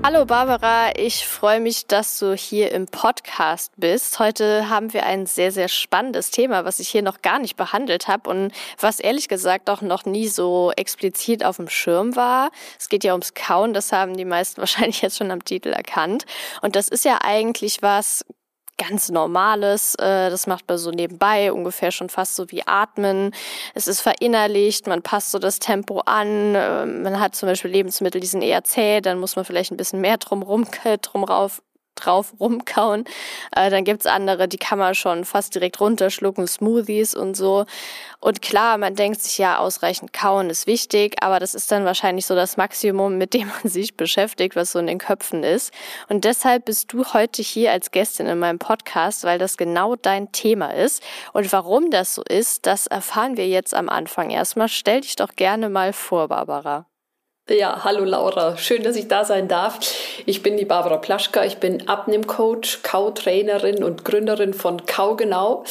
Hallo Barbara, ich freue mich, dass du hier im Podcast bist. Heute haben wir ein sehr, sehr spannendes Thema, was ich hier noch gar nicht behandelt habe und was ehrlich gesagt auch noch nie so explizit auf dem Schirm war. Es geht ja ums Kauen, das haben die meisten wahrscheinlich jetzt schon am Titel erkannt. Und das ist ja eigentlich was ganz Normales. Äh, das macht man so nebenbei, ungefähr schon fast so wie Atmen. Es ist verinnerlicht, man passt so das Tempo an. Äh, man hat zum Beispiel Lebensmittel, die sind eher zäh, dann muss man vielleicht ein bisschen mehr drum rum, drum rauf, drauf rumkauen. Äh, dann gibt's andere, die kann man schon fast direkt runterschlucken, Smoothies und so. Und klar, man denkt sich ja, ausreichend kauen ist wichtig, aber das ist dann wahrscheinlich so das Maximum, mit dem man sich beschäftigt, was so in den Köpfen ist. Und deshalb bist du heute hier als Gästin in meinem Podcast, weil das genau dein Thema ist. Und warum das so ist, das erfahren wir jetzt am Anfang. Erstmal stell dich doch gerne mal vor, Barbara. Ja, hallo Laura, schön, dass ich da sein darf. Ich bin die Barbara Plaschka, ich bin Abnehmcoach, Kautrainerin und Gründerin von Kaugenau,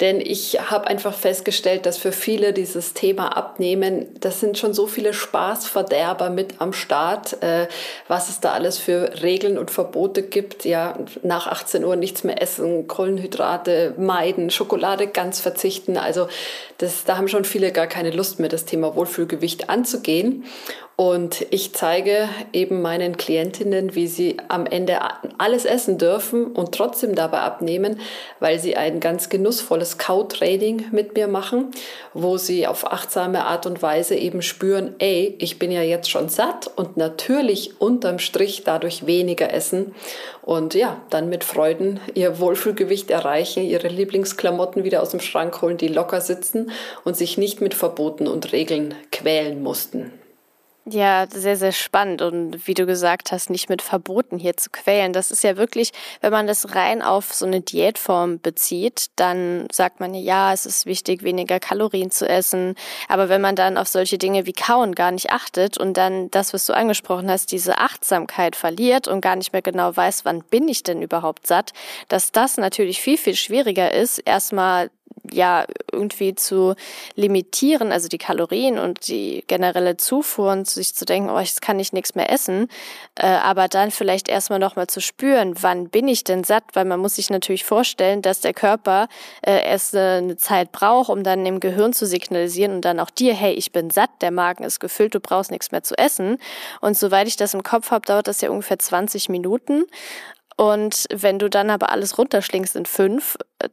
denn ich habe einfach festgestellt, dass für viele dieses Thema Abnehmen, das sind schon so viele Spaßverderber mit am Start, äh, was es da alles für Regeln und Verbote gibt. Ja, nach 18 Uhr nichts mehr essen, Kohlenhydrate meiden, Schokolade ganz verzichten. Also das, da haben schon viele gar keine Lust mehr, das Thema Wohlfühlgewicht anzugehen. Und ich zeige eben meinen Klientinnen, wie sie am Ende alles essen dürfen und trotzdem dabei abnehmen, weil sie ein ganz genussvolles Kautraining mit mir machen, wo sie auf achtsame Art und Weise eben spüren, ey, ich bin ja jetzt schon satt und natürlich unterm Strich dadurch weniger essen und ja, dann mit Freuden ihr Wohlfühlgewicht erreichen, ihre Lieblingsklamotten wieder aus dem Schrank holen, die locker sitzen und sich nicht mit Verboten und Regeln quälen mussten. Ja, sehr, sehr spannend. Und wie du gesagt hast, nicht mit Verboten hier zu quälen. Das ist ja wirklich, wenn man das rein auf so eine Diätform bezieht, dann sagt man ja, es ist wichtig, weniger Kalorien zu essen. Aber wenn man dann auf solche Dinge wie Kauen gar nicht achtet und dann das, was du angesprochen hast, diese Achtsamkeit verliert und gar nicht mehr genau weiß, wann bin ich denn überhaupt satt, dass das natürlich viel, viel schwieriger ist, erstmal ja irgendwie zu limitieren, also die Kalorien und die generelle Zufuhr und sich zu denken, oh, jetzt kann ich nichts mehr essen, äh, aber dann vielleicht erstmal nochmal zu spüren, wann bin ich denn satt, weil man muss sich natürlich vorstellen, dass der Körper äh, erst eine Zeit braucht, um dann im Gehirn zu signalisieren und dann auch dir, hey, ich bin satt, der Magen ist gefüllt, du brauchst nichts mehr zu essen. Und soweit ich das im Kopf habe, dauert das ja ungefähr 20 Minuten. Und wenn du dann aber alles runterschlingst in fünf, äh,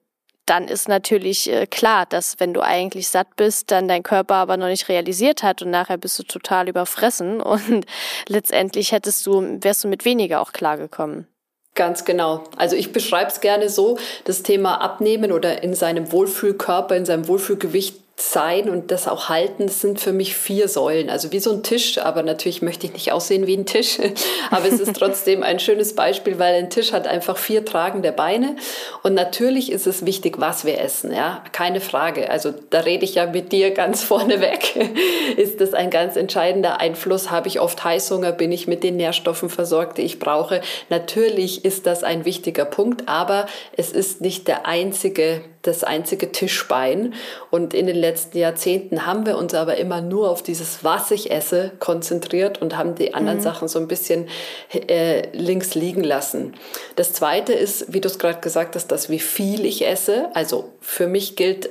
dann ist natürlich äh, klar, dass wenn du eigentlich satt bist, dann dein Körper aber noch nicht realisiert hat und nachher bist du total überfressen und letztendlich hättest du, wärst du mit weniger auch klargekommen. Ganz genau. Also ich beschreibe es gerne so, das Thema Abnehmen oder in seinem Wohlfühlkörper, in seinem Wohlfühlgewicht sein und das auch halten, das sind für mich vier Säulen. Also wie so ein Tisch, aber natürlich möchte ich nicht aussehen wie ein Tisch. aber es ist trotzdem ein schönes Beispiel, weil ein Tisch hat einfach vier tragende Beine. Und natürlich ist es wichtig, was wir essen. Ja, keine Frage. Also da rede ich ja mit dir ganz vorneweg. ist das ein ganz entscheidender Einfluss? Habe ich oft Heißhunger? Bin ich mit den Nährstoffen versorgt, die ich brauche? Natürlich ist das ein wichtiger Punkt, aber es ist nicht der einzige das einzige Tischbein. Und in den letzten Jahrzehnten haben wir uns aber immer nur auf dieses, was ich esse, konzentriert und haben die anderen mhm. Sachen so ein bisschen äh, links liegen lassen. Das Zweite ist, wie du es gerade gesagt hast, dass wie viel ich esse. Also für mich gilt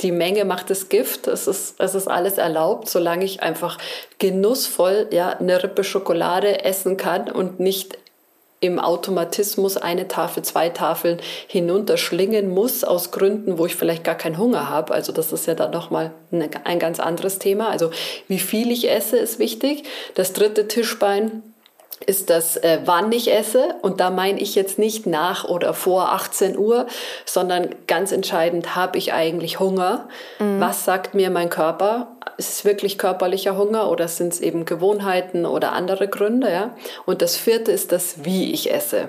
die Menge macht das Gift. Es ist, es ist alles erlaubt, solange ich einfach genussvoll ja, eine Rippe Schokolade essen kann und nicht im Automatismus eine Tafel, zwei Tafeln hinunterschlingen muss, aus Gründen, wo ich vielleicht gar keinen Hunger habe. Also das ist ja dann nochmal ein ganz anderes Thema. Also wie viel ich esse, ist wichtig. Das dritte Tischbein ist das, äh, wann ich esse. Und da meine ich jetzt nicht nach oder vor 18 Uhr, sondern ganz entscheidend, habe ich eigentlich Hunger? Mhm. Was sagt mir mein Körper? Ist es wirklich körperlicher Hunger oder sind es eben Gewohnheiten oder andere Gründe? Ja? Und das vierte ist das, wie ich esse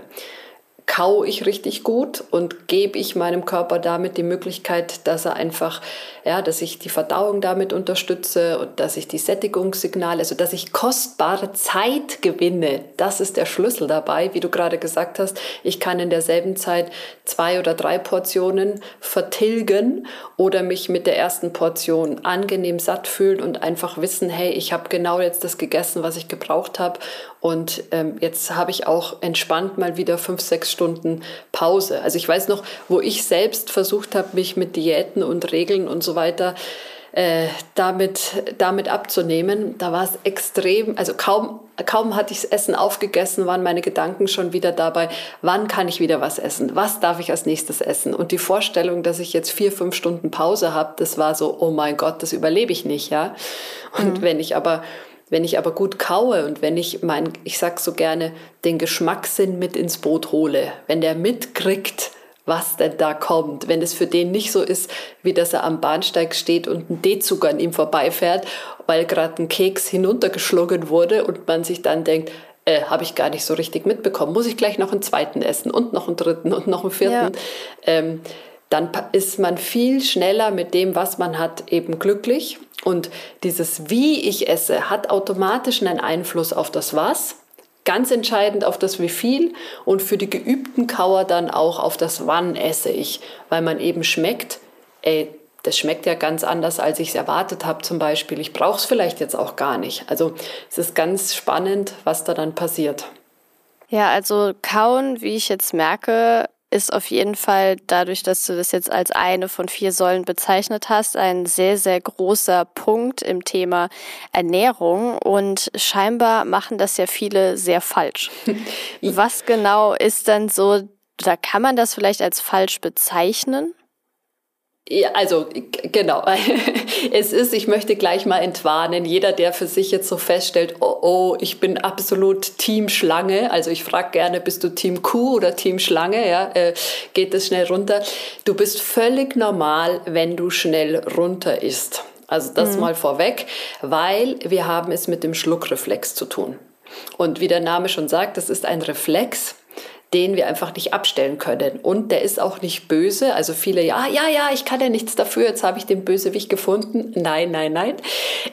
kau ich richtig gut und gebe ich meinem Körper damit die Möglichkeit, dass er einfach, ja, dass ich die Verdauung damit unterstütze und dass ich die Sättigungssignale, also dass ich kostbare Zeit gewinne. Das ist der Schlüssel dabei, wie du gerade gesagt hast. Ich kann in derselben Zeit zwei oder drei Portionen vertilgen oder mich mit der ersten Portion angenehm satt fühlen und einfach wissen, hey, ich habe genau jetzt das gegessen, was ich gebraucht habe und ähm, jetzt habe ich auch entspannt mal wieder fünf, sechs Stunden Pause. Also ich weiß noch, wo ich selbst versucht habe, mich mit Diäten und Regeln und so weiter äh, damit, damit abzunehmen. Da war es extrem, also kaum, kaum hatte ich das Essen aufgegessen, waren meine Gedanken schon wieder dabei, wann kann ich wieder was essen? Was darf ich als nächstes essen? Und die Vorstellung, dass ich jetzt vier, fünf Stunden Pause habe, das war so, oh mein Gott, das überlebe ich nicht, ja. Und mhm. wenn ich aber wenn ich aber gut kaue und wenn ich mein, ich sag so gerne, den Geschmackssinn mit ins Boot hole, wenn der mitkriegt, was denn da kommt, wenn es für den nicht so ist, wie dass er am Bahnsteig steht und ein D-Zug an ihm vorbeifährt, weil gerade ein Keks hinuntergeschlungen wurde und man sich dann denkt, äh, habe ich gar nicht so richtig mitbekommen, muss ich gleich noch einen zweiten essen und noch einen dritten und noch einen vierten. Ja. Ähm, dann ist man viel schneller mit dem, was man hat, eben glücklich. Und dieses Wie ich esse hat automatisch einen Einfluss auf das Was, ganz entscheidend auf das Wie viel und für die geübten Kauer dann auch auf das Wann esse ich, weil man eben schmeckt, ey, das schmeckt ja ganz anders, als ich es erwartet habe zum Beispiel. Ich brauche es vielleicht jetzt auch gar nicht. Also es ist ganz spannend, was da dann passiert. Ja, also kauen, wie ich jetzt merke, ist auf jeden Fall dadurch, dass du das jetzt als eine von vier Säulen bezeichnet hast, ein sehr, sehr großer Punkt im Thema Ernährung. Und scheinbar machen das ja viele sehr falsch. Was genau ist dann so, da kann man das vielleicht als falsch bezeichnen? Ja, also genau. Es ist, ich möchte gleich mal entwarnen, jeder, der für sich jetzt so feststellt, oh, oh, ich bin absolut Team Schlange, also ich frage gerne, bist du Team Kuh oder Team Schlange, ja, äh, geht das schnell runter. Du bist völlig normal, wenn du schnell runter isst. Also das mhm. mal vorweg, weil wir haben es mit dem Schluckreflex zu tun. Und wie der Name schon sagt, das ist ein Reflex, den wir einfach nicht abstellen können. Und der ist auch nicht böse. Also viele, ja, ja, ja, ich kann ja nichts dafür, jetzt habe ich den Bösewicht gefunden. Nein, nein, nein.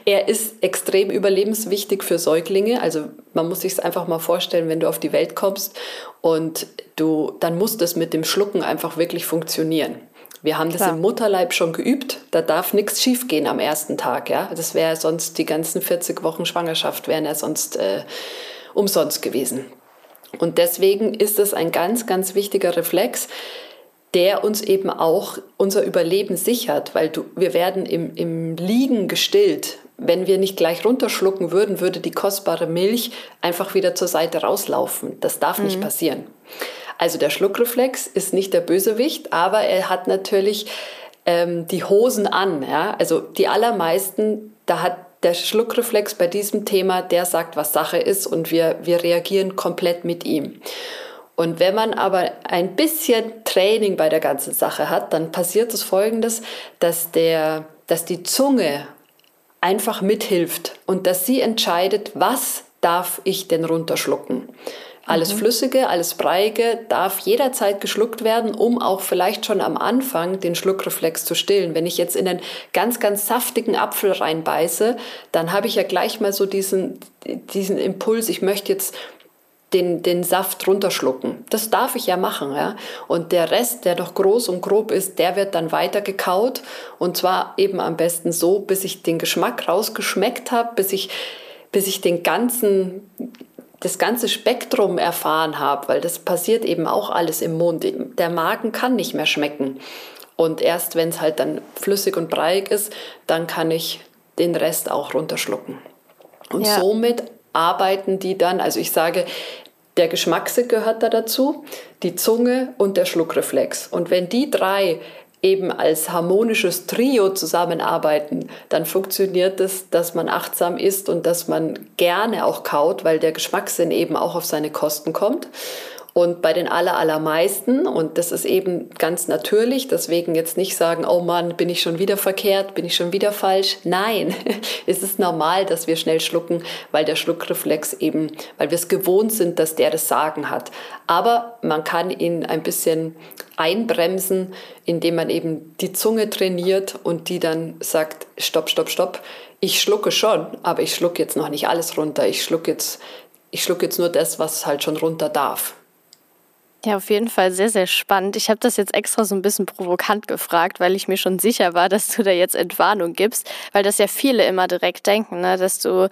Er ist extrem überlebenswichtig für Säuglinge. Also man muss sich es einfach mal vorstellen, wenn du auf die Welt kommst und du, dann muss das mit dem Schlucken einfach wirklich funktionieren. Wir haben Klar. das im Mutterleib schon geübt. Da darf nichts schiefgehen am ersten Tag. Ja, das wäre sonst die ganzen 40 Wochen Schwangerschaft wären ja sonst äh, umsonst gewesen. Und deswegen ist es ein ganz, ganz wichtiger Reflex, der uns eben auch unser Überleben sichert, weil du, wir werden im, im Liegen gestillt. Wenn wir nicht gleich runterschlucken würden, würde die kostbare Milch einfach wieder zur Seite rauslaufen. Das darf mhm. nicht passieren. Also der Schluckreflex ist nicht der Bösewicht, aber er hat natürlich ähm, die Hosen an. Ja? Also die allermeisten, da hat der Schluckreflex bei diesem Thema, der sagt, was Sache ist und wir, wir reagieren komplett mit ihm. Und wenn man aber ein bisschen Training bei der ganzen Sache hat, dann passiert das Folgendes, dass, der, dass die Zunge einfach mithilft und dass sie entscheidet, was darf ich denn runterschlucken. Alles mhm. Flüssige, alles Breiige darf jederzeit geschluckt werden, um auch vielleicht schon am Anfang den Schluckreflex zu stillen. Wenn ich jetzt in einen ganz, ganz saftigen Apfel reinbeiße, dann habe ich ja gleich mal so diesen, diesen Impuls, ich möchte jetzt den, den Saft runterschlucken. Das darf ich ja machen, ja. Und der Rest, der noch groß und grob ist, der wird dann weiter gekaut. Und zwar eben am besten so, bis ich den Geschmack rausgeschmeckt habe, bis ich, bis ich den ganzen das ganze Spektrum erfahren habe, weil das passiert eben auch alles im Mund. Der Magen kann nicht mehr schmecken. Und erst wenn es halt dann flüssig und breiig ist, dann kann ich den Rest auch runterschlucken. Und ja. somit arbeiten die dann, also ich sage, der Geschmackssinn gehört da dazu, die Zunge und der Schluckreflex. Und wenn die drei eben als harmonisches Trio zusammenarbeiten, dann funktioniert es, dass man achtsam ist und dass man gerne auch kaut, weil der Geschmackssinn eben auch auf seine Kosten kommt. Und bei den allermeisten, und das ist eben ganz natürlich, deswegen jetzt nicht sagen, oh Mann, bin ich schon wieder verkehrt, bin ich schon wieder falsch. Nein, es ist normal, dass wir schnell schlucken, weil der Schluckreflex eben, weil wir es gewohnt sind, dass der das Sagen hat. Aber man kann ihn ein bisschen einbremsen, indem man eben die Zunge trainiert und die dann sagt, stopp, stopp, stopp. Ich schlucke schon, aber ich schlucke jetzt noch nicht alles runter. Ich schlucke jetzt, ich schlucke jetzt nur das, was halt schon runter darf. Ja, auf jeden Fall sehr, sehr spannend. Ich habe das jetzt extra so ein bisschen provokant gefragt, weil ich mir schon sicher war, dass du da jetzt Entwarnung gibst, weil das ja viele immer direkt denken, ne? dass du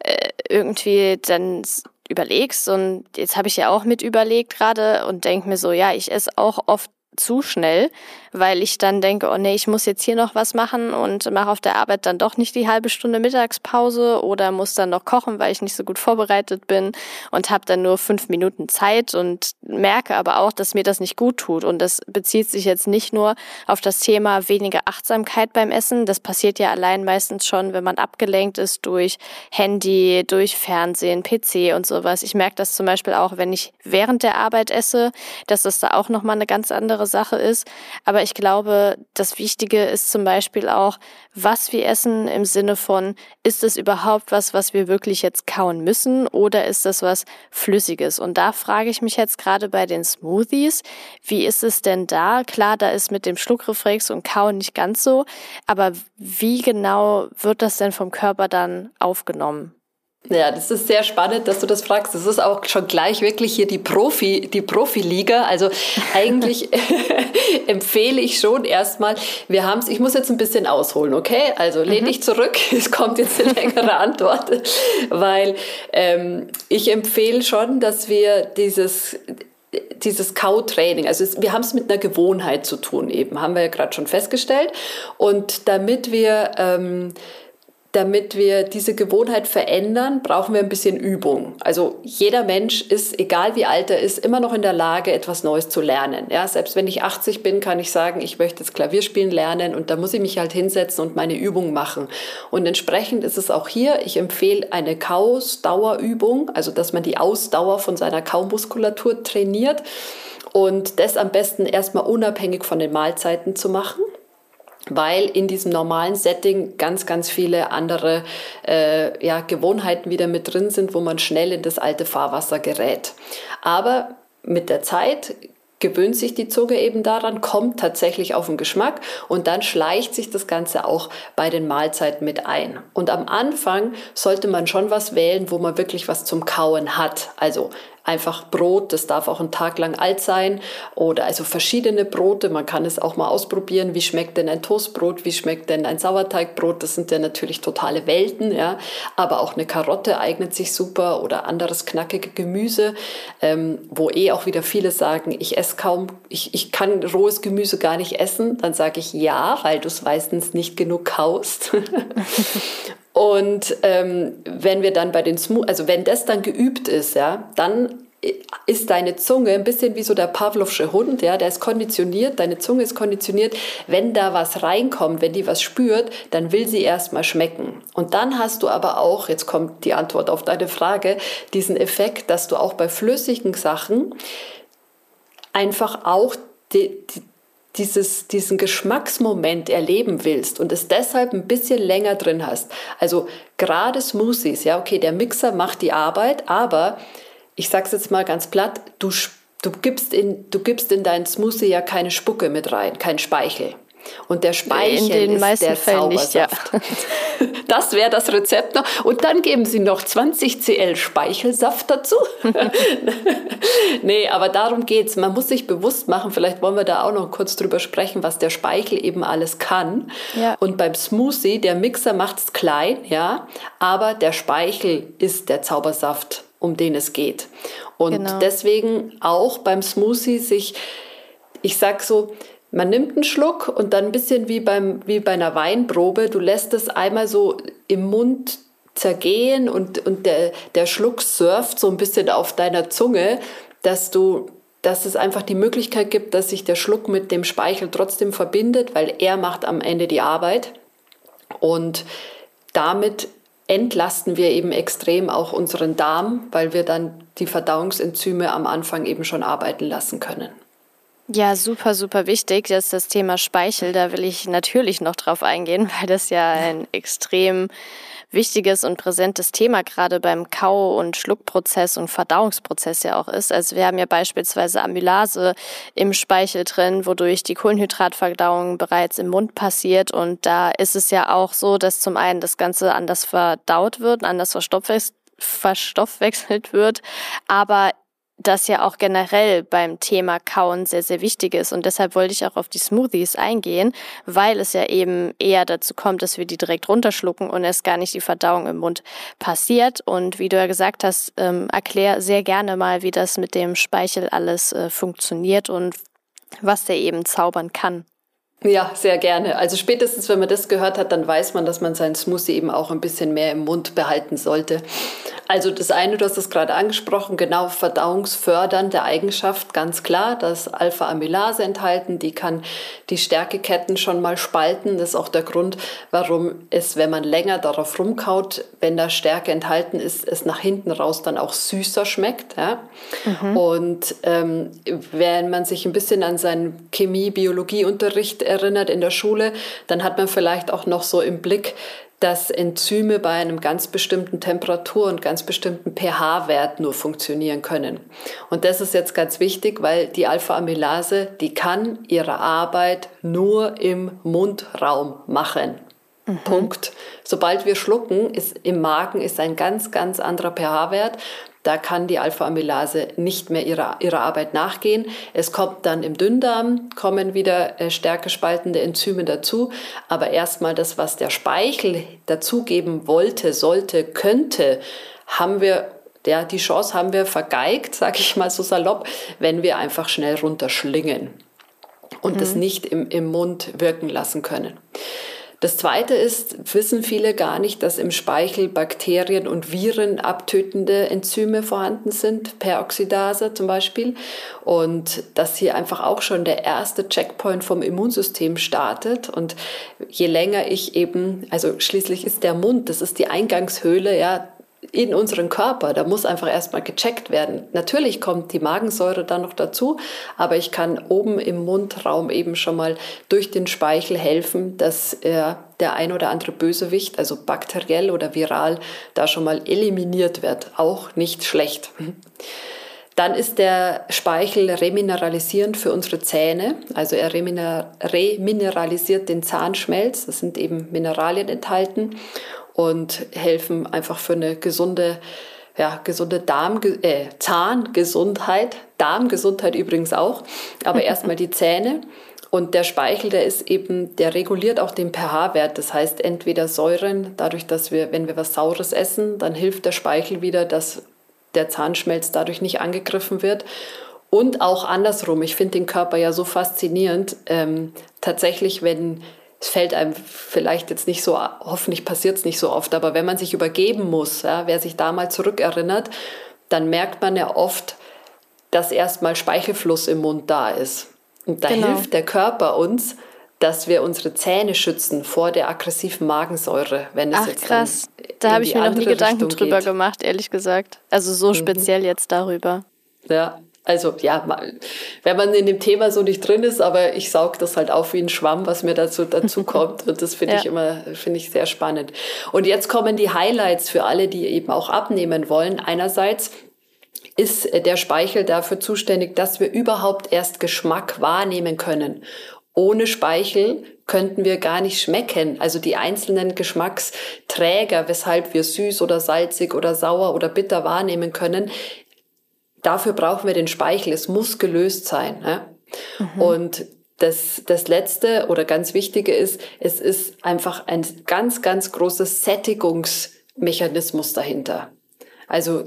äh, irgendwie dann überlegst und jetzt habe ich ja auch mit überlegt gerade und denke mir so, ja, ich esse auch oft zu schnell, weil ich dann denke, oh nee, ich muss jetzt hier noch was machen und mache auf der Arbeit dann doch nicht die halbe Stunde Mittagspause oder muss dann noch kochen, weil ich nicht so gut vorbereitet bin und habe dann nur fünf Minuten Zeit und merke aber auch, dass mir das nicht gut tut. Und das bezieht sich jetzt nicht nur auf das Thema weniger Achtsamkeit beim Essen. Das passiert ja allein meistens schon, wenn man abgelenkt ist durch Handy, durch Fernsehen, PC und sowas. Ich merke das zum Beispiel auch, wenn ich während der Arbeit esse, dass das da auch nochmal eine ganz andere Sache ist. Aber ich glaube, das Wichtige ist zum Beispiel auch, was wir essen im Sinne von, ist es überhaupt was, was wir wirklich jetzt kauen müssen oder ist das was Flüssiges? Und da frage ich mich jetzt gerade bei den Smoothies, wie ist es denn da? Klar, da ist mit dem Schluckreflex und Kauen nicht ganz so, aber wie genau wird das denn vom Körper dann aufgenommen? Ja, das ist sehr spannend, dass du das fragst. Das ist auch schon gleich wirklich hier die Profi, die Profiliga. Also eigentlich empfehle ich schon erstmal, wir haben es, ich muss jetzt ein bisschen ausholen, okay? Also lehn mhm. dich zurück, es kommt jetzt eine längere Antwort, weil ähm, ich empfehle schon, dass wir dieses dieses Kautraining, also es, wir haben es mit einer Gewohnheit zu tun eben, haben wir ja gerade schon festgestellt. Und damit wir ähm, damit wir diese Gewohnheit verändern, brauchen wir ein bisschen Übung. Also jeder Mensch ist, egal wie alt er ist, immer noch in der Lage, etwas Neues zu lernen. Ja, selbst wenn ich 80 bin, kann ich sagen, ich möchte jetzt Klavierspielen lernen und da muss ich mich halt hinsetzen und meine Übung machen. Und entsprechend ist es auch hier, ich empfehle eine Kausdauerübung, also dass man die Ausdauer von seiner Kaumuskulatur trainiert und das am besten erstmal unabhängig von den Mahlzeiten zu machen weil in diesem normalen Setting ganz, ganz viele andere äh, ja, Gewohnheiten wieder mit drin sind, wo man schnell in das alte Fahrwasser gerät. Aber mit der Zeit gewöhnt sich die Zunge eben daran, kommt tatsächlich auf den Geschmack und dann schleicht sich das Ganze auch bei den Mahlzeiten mit ein. Und am Anfang sollte man schon was wählen, wo man wirklich was zum Kauen hat. Also einfach Brot, das darf auch einen Tag lang alt sein oder also verschiedene Brote. Man kann es auch mal ausprobieren, wie schmeckt denn ein Toastbrot, wie schmeckt denn ein Sauerteigbrot. Das sind ja natürlich totale Welten, ja. Aber auch eine Karotte eignet sich super oder anderes knackige Gemüse, ähm, wo eh auch wieder viele sagen, ich esse kaum, ich, ich kann rohes Gemüse gar nicht essen. Dann sage ich ja, weil du es meistens nicht genug kaust. Und ähm, wenn wir dann bei den Smooth, also wenn das dann geübt ist, ja, dann ist deine Zunge ein bisschen wie so der Pavlovsche Hund, ja, der ist konditioniert, deine Zunge ist konditioniert, wenn da was reinkommt, wenn die was spürt, dann will sie erstmal schmecken. Und dann hast du aber auch, jetzt kommt die Antwort auf deine Frage, diesen Effekt, dass du auch bei flüssigen Sachen einfach auch die, die, dieses, diesen Geschmacksmoment erleben willst und es deshalb ein bisschen länger drin hast. Also gerade Smoothies, ja, okay, der Mixer macht die Arbeit, aber ich sag's jetzt mal ganz platt, du, du, gibst in, du gibst in deinen Smoothie ja keine Spucke mit rein, kein Speichel. Und der Speichel in den ist der Fällen. Nicht, ja. Das wäre das Rezept noch. Und dann geben Sie noch 20 cl Speichelsaft dazu. nee, aber darum geht's. Man muss sich bewusst machen, vielleicht wollen wir da auch noch kurz drüber sprechen, was der Speichel eben alles kann. Ja. Und beim Smoothie, der Mixer macht es klein, ja, aber der Speichel ist der Zaubersaft, um den es geht. Und genau. deswegen auch beim Smoothie sich, ich sag so, man nimmt einen Schluck und dann ein bisschen wie, beim, wie bei einer Weinprobe, du lässt es einmal so im Mund zergehen und, und der, der Schluck surft so ein bisschen auf deiner Zunge, dass du dass es einfach die Möglichkeit gibt, dass sich der Schluck mit dem Speichel trotzdem verbindet, weil er macht am Ende die Arbeit. Und damit entlasten wir eben extrem auch unseren Darm, weil wir dann die Verdauungsenzyme am Anfang eben schon arbeiten lassen können. Ja, super, super wichtig. Das ist das Thema Speichel. Da will ich natürlich noch drauf eingehen, weil das ja ein extrem wichtiges und präsentes Thema gerade beim Kau- und Schluckprozess und Verdauungsprozess ja auch ist. Also wir haben ja beispielsweise Amylase im Speichel drin, wodurch die Kohlenhydratverdauung bereits im Mund passiert. Und da ist es ja auch so, dass zum einen das Ganze anders verdaut wird, anders verstoffwechselt wird, aber das ja auch generell beim Thema Kauen sehr, sehr wichtig ist. Und deshalb wollte ich auch auf die Smoothies eingehen, weil es ja eben eher dazu kommt, dass wir die direkt runterschlucken und es gar nicht die Verdauung im Mund passiert. Und wie du ja gesagt hast, ähm, erklär sehr gerne mal, wie das mit dem Speichel alles äh, funktioniert und was der eben zaubern kann. Ja, sehr gerne. Also spätestens, wenn man das gehört hat, dann weiß man, dass man seinen Smoothie eben auch ein bisschen mehr im Mund behalten sollte. Also das eine, du hast es gerade angesprochen, genau verdauungsfördernde Eigenschaft, ganz klar. Da ist Alpha-Amylase enthalten, die kann die Stärkeketten schon mal spalten. Das ist auch der Grund, warum es, wenn man länger darauf rumkaut, wenn da Stärke enthalten ist, es nach hinten raus dann auch süßer schmeckt. Ja? Mhm. Und ähm, wenn man sich ein bisschen an seinen Chemie-Biologie-Unterricht erinnert in der Schule, dann hat man vielleicht auch noch so im Blick, dass Enzyme bei einem ganz bestimmten Temperatur- und ganz bestimmten pH-Wert nur funktionieren können. Und das ist jetzt ganz wichtig, weil die Alpha-Amylase, die kann ihre Arbeit nur im Mundraum machen. Mhm. Punkt. Sobald wir schlucken, ist im Magen ist ein ganz, ganz anderer pH-Wert. Da kann die Alpha-Amylase nicht mehr ihrer, ihrer Arbeit nachgehen. Es kommt dann im Dünndarm, kommen wieder äh, stärkespaltende Enzyme dazu. Aber erstmal das, was der Speichel dazugeben wollte, sollte, könnte, haben wir ja, die Chance haben wir vergeigt, sage ich mal so salopp, wenn wir einfach schnell runterschlingen und mhm. das nicht im, im Mund wirken lassen können. Das Zweite ist, wissen viele gar nicht, dass im Speichel Bakterien und Viren abtötende Enzyme vorhanden sind, Peroxidase zum Beispiel. Und dass hier einfach auch schon der erste Checkpoint vom Immunsystem startet. Und je länger ich eben, also schließlich ist der Mund, das ist die Eingangshöhle, ja, in unseren Körper. Da muss einfach erstmal gecheckt werden. Natürlich kommt die Magensäure dann noch dazu, aber ich kann oben im Mundraum eben schon mal durch den Speichel helfen, dass äh, der ein oder andere Bösewicht, also bakteriell oder viral, da schon mal eliminiert wird. Auch nicht schlecht. Dann ist der Speichel remineralisierend für unsere Zähne. Also er remineralisiert den Zahnschmelz. Das sind eben Mineralien enthalten und helfen einfach für eine gesunde, ja, gesunde Darm, äh, Zahngesundheit, Darmgesundheit übrigens auch, aber erstmal die Zähne. Und der Speichel, der ist eben, der reguliert auch den pH-Wert. Das heißt, entweder Säuren, dadurch, dass wir, wenn wir was Saures essen, dann hilft der Speichel wieder, dass der Zahnschmelz dadurch nicht angegriffen wird. Und auch andersrum. Ich finde den Körper ja so faszinierend. Ähm, tatsächlich, wenn es fällt einem vielleicht jetzt nicht so, hoffentlich passiert es nicht so oft, aber wenn man sich übergeben muss, ja, wer sich da mal zurückerinnert, dann merkt man ja oft, dass erstmal Speichelfluss im Mund da ist. Und da genau. hilft der Körper uns, dass wir unsere Zähne schützen vor der aggressiven Magensäure, wenn es Ach, jetzt krass. Da habe ich mir noch nie Gedanken Richtung drüber geht. gemacht, ehrlich gesagt. Also so mhm. speziell jetzt darüber. Ja, also ja, wenn man in dem Thema so nicht drin ist, aber ich saug das halt auf wie ein Schwamm, was mir dazu, dazu kommt. Und das finde ja. ich immer, finde ich sehr spannend. Und jetzt kommen die Highlights für alle, die eben auch abnehmen wollen. Einerseits ist der Speichel dafür zuständig, dass wir überhaupt erst Geschmack wahrnehmen können. Ohne Speichel könnten wir gar nicht schmecken. Also die einzelnen Geschmacksträger, weshalb wir süß oder salzig oder sauer oder bitter wahrnehmen können, dafür brauchen wir den Speichel. Es muss gelöst sein. Ne? Mhm. Und das, das Letzte oder ganz Wichtige ist, es ist einfach ein ganz, ganz großes Sättigungsmechanismus dahinter. Also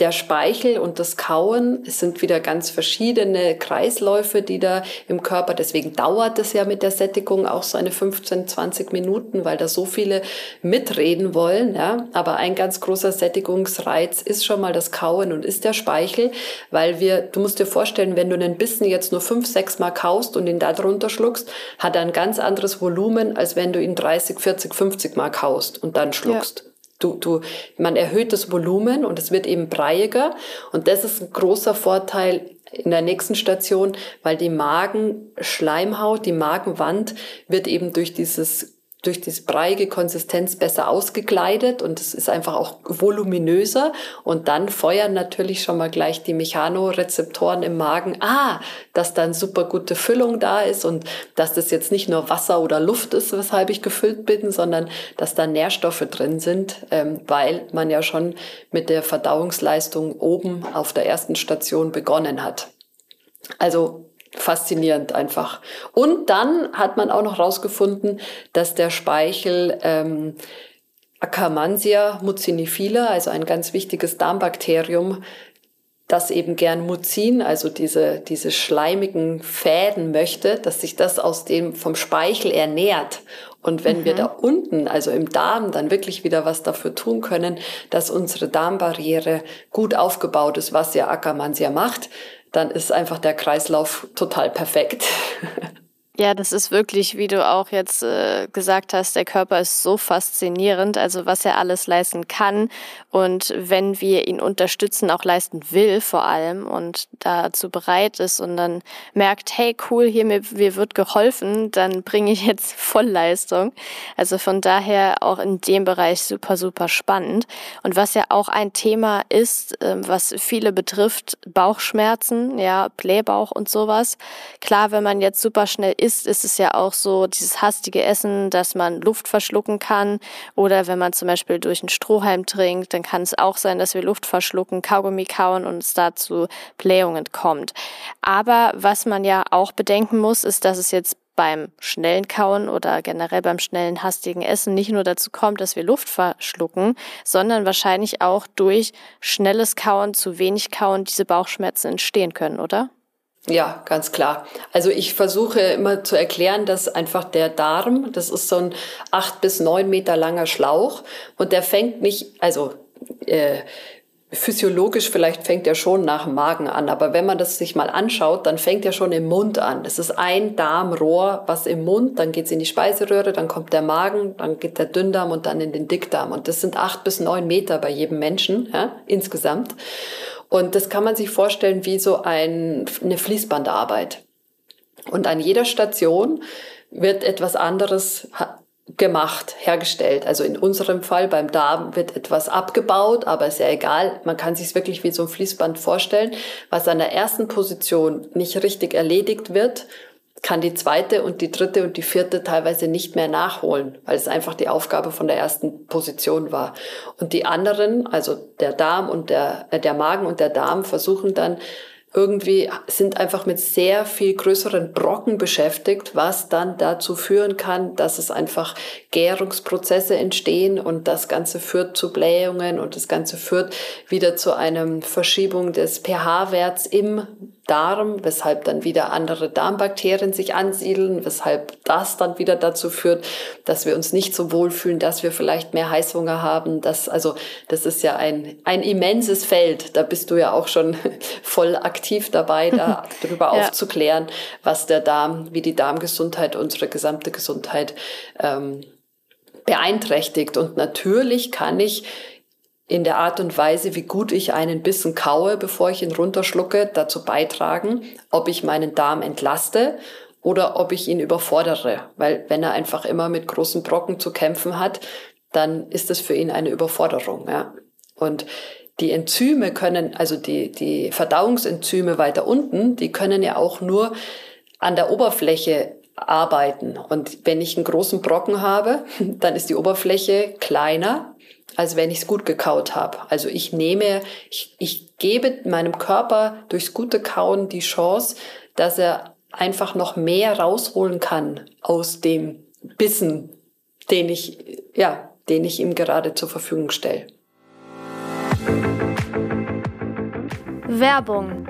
der Speichel und das Kauen es sind wieder ganz verschiedene Kreisläufe, die da im Körper, deswegen dauert es ja mit der Sättigung auch so eine 15, 20 Minuten, weil da so viele mitreden wollen, ja. Aber ein ganz großer Sättigungsreiz ist schon mal das Kauen und ist der Speichel, weil wir, du musst dir vorstellen, wenn du einen Bissen jetzt nur fünf, sechs Mal kaust und ihn da drunter schluckst, hat er ein ganz anderes Volumen, als wenn du ihn 30, 40, 50 Mal kaust und dann schluckst. Ja. Du, du, man erhöht das Volumen und es wird eben breiiger. Und das ist ein großer Vorteil in der nächsten Station, weil die Magenschleimhaut, die Magenwand wird eben durch dieses durch diese breiige Konsistenz besser ausgekleidet und es ist einfach auch voluminöser und dann feuern natürlich schon mal gleich die Mechanorezeptoren im Magen, ah, dass da eine super gute Füllung da ist und dass das jetzt nicht nur Wasser oder Luft ist, weshalb ich gefüllt bin, sondern dass da Nährstoffe drin sind, ähm, weil man ja schon mit der Verdauungsleistung oben auf der ersten Station begonnen hat. Also faszinierend einfach. Und dann hat man auch noch rausgefunden, dass der Speichel ähm, Akkermansia mucinifila, also ein ganz wichtiges Darmbakterium, das eben gern Muzin, also diese, diese schleimigen Fäden möchte, dass sich das aus dem vom Speichel ernährt. Und wenn mhm. wir da unten, also im Darm, dann wirklich wieder was dafür tun können, dass unsere Darmbarriere gut aufgebaut ist, was ja Akkermansia macht, dann ist einfach der Kreislauf total perfekt. Ja, das ist wirklich, wie du auch jetzt äh, gesagt hast, der Körper ist so faszinierend, also was er alles leisten kann und wenn wir ihn unterstützen, auch leisten will vor allem und dazu bereit ist und dann merkt, hey cool, hier mir, mir wird geholfen, dann bringe ich jetzt Vollleistung. Also von daher auch in dem Bereich super, super spannend. Und was ja auch ein Thema ist, äh, was viele betrifft, Bauchschmerzen, ja, Blähbauch und sowas. Klar, wenn man jetzt super schnell isst, ist es ja auch so dieses hastige Essen, dass man Luft verschlucken kann. Oder wenn man zum Beispiel durch einen Strohhalm trinkt, dann kann es auch sein, dass wir Luft verschlucken, Kaugummi kauen und es dazu Blähungen kommt. Aber was man ja auch bedenken muss, ist, dass es jetzt beim schnellen Kauen oder generell beim schnellen, hastigen Essen nicht nur dazu kommt, dass wir Luft verschlucken, sondern wahrscheinlich auch durch schnelles Kauen, zu wenig Kauen diese Bauchschmerzen entstehen können, oder? Ja, ganz klar. Also ich versuche immer zu erklären, dass einfach der Darm, das ist so ein acht bis neun Meter langer Schlauch und der fängt nicht, also äh, physiologisch vielleicht fängt er schon nach dem Magen an, aber wenn man das sich mal anschaut, dann fängt er schon im Mund an. Das ist ein Darmrohr, was im Mund, dann geht's in die Speiseröhre, dann kommt der Magen, dann geht der Dünndarm und dann in den Dickdarm. Und das sind acht bis neun Meter bei jedem Menschen ja, insgesamt. Und das kann man sich vorstellen wie so ein, eine Fließbandarbeit. Und an jeder Station wird etwas anderes gemacht, hergestellt. Also in unserem Fall beim Darm wird etwas abgebaut, aber ist ja egal. Man kann sich es wirklich wie so ein Fließband vorstellen. Was an der ersten Position nicht richtig erledigt wird, kann die zweite und die dritte und die vierte teilweise nicht mehr nachholen, weil es einfach die Aufgabe von der ersten Position war. Und die anderen, also der Darm und der, äh, der Magen und der Darm versuchen dann irgendwie sind einfach mit sehr viel größeren Brocken beschäftigt, was dann dazu führen kann, dass es einfach Gärungsprozesse entstehen und das Ganze führt zu Blähungen und das Ganze führt wieder zu einer Verschiebung des pH-Werts im Darm, weshalb dann wieder andere Darmbakterien sich ansiedeln, weshalb das dann wieder dazu führt, dass wir uns nicht so wohlfühlen, dass wir vielleicht mehr Heißhunger haben. Das, also, das ist ja ein, ein immenses Feld. Da bist du ja auch schon voll aktiv dabei, da darüber ja. aufzuklären, was der Darm, wie die Darmgesundheit, unsere gesamte Gesundheit ähm, beeinträchtigt. Und natürlich kann ich in der Art und Weise, wie gut ich einen Bissen kaue, bevor ich ihn runterschlucke, dazu beitragen, ob ich meinen Darm entlaste oder ob ich ihn überfordere. Weil wenn er einfach immer mit großen Brocken zu kämpfen hat, dann ist das für ihn eine Überforderung. Ja. Und die Enzyme können, also die, die Verdauungsenzyme weiter unten, die können ja auch nur an der Oberfläche arbeiten. Und wenn ich einen großen Brocken habe, dann ist die Oberfläche kleiner als wenn ich es gut gekaut habe. Also ich nehme, ich, ich gebe meinem Körper durchs gute Kauen die Chance, dass er einfach noch mehr rausholen kann aus dem Bissen, den ich, ja, den ich ihm gerade zur Verfügung stelle. Werbung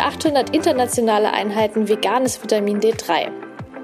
800 internationale Einheiten veganes Vitamin D3.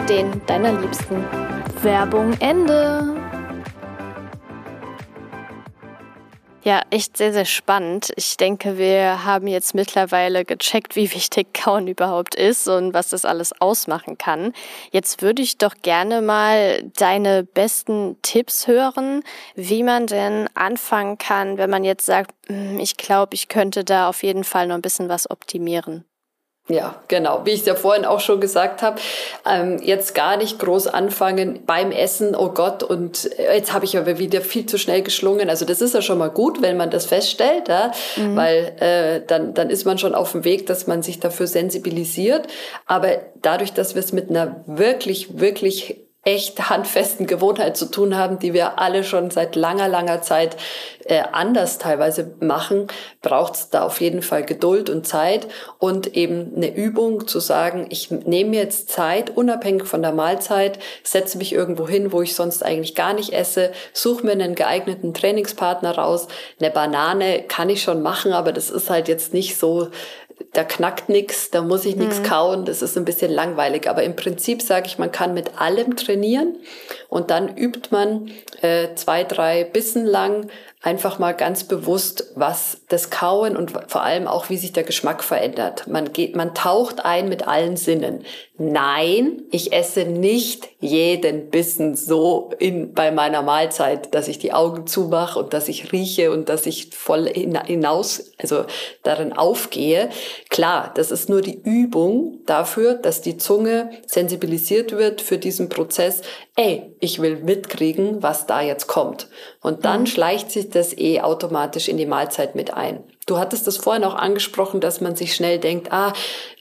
den deiner Liebsten. Werbung Ende. Ja, echt sehr, sehr spannend. Ich denke, wir haben jetzt mittlerweile gecheckt, wie wichtig Kauen überhaupt ist und was das alles ausmachen kann. Jetzt würde ich doch gerne mal deine besten Tipps hören, wie man denn anfangen kann, wenn man jetzt sagt, hm, ich glaube, ich könnte da auf jeden Fall noch ein bisschen was optimieren. Ja, genau. Wie ich es ja vorhin auch schon gesagt habe, ähm, jetzt gar nicht groß anfangen beim Essen, oh Gott, und äh, jetzt habe ich aber wieder viel zu schnell geschlungen. Also das ist ja schon mal gut, wenn man das feststellt, ja? Mhm. weil äh, dann, dann ist man schon auf dem Weg, dass man sich dafür sensibilisiert. Aber dadurch, dass wir es mit einer wirklich, wirklich echt handfesten Gewohnheit zu tun haben, die wir alle schon seit langer, langer Zeit äh, anders teilweise machen, braucht es da auf jeden Fall Geduld und Zeit und eben eine Übung zu sagen, ich nehme jetzt Zeit, unabhängig von der Mahlzeit, setze mich irgendwo hin, wo ich sonst eigentlich gar nicht esse, suche mir einen geeigneten Trainingspartner raus. Eine Banane kann ich schon machen, aber das ist halt jetzt nicht so da knackt nichts, da muss ich nichts mhm. kauen, das ist ein bisschen langweilig. Aber im Prinzip sage ich, man kann mit allem trainieren und dann übt man äh, zwei, drei Bissen lang einfach mal ganz bewusst, was das Kauen und vor allem auch, wie sich der Geschmack verändert. Man geht, man taucht ein mit allen Sinnen. Nein, ich esse nicht jeden Bissen so in, bei meiner Mahlzeit, dass ich die Augen zumache und dass ich rieche und dass ich voll hinaus, also darin aufgehe. Klar, das ist nur die Übung dafür, dass die Zunge sensibilisiert wird für diesen Prozess. Ey, ich will mitkriegen, was da jetzt kommt. Und dann mhm. schleicht sich das eh automatisch in die Mahlzeit mit ein. Du hattest das vorhin auch angesprochen, dass man sich schnell denkt, ah,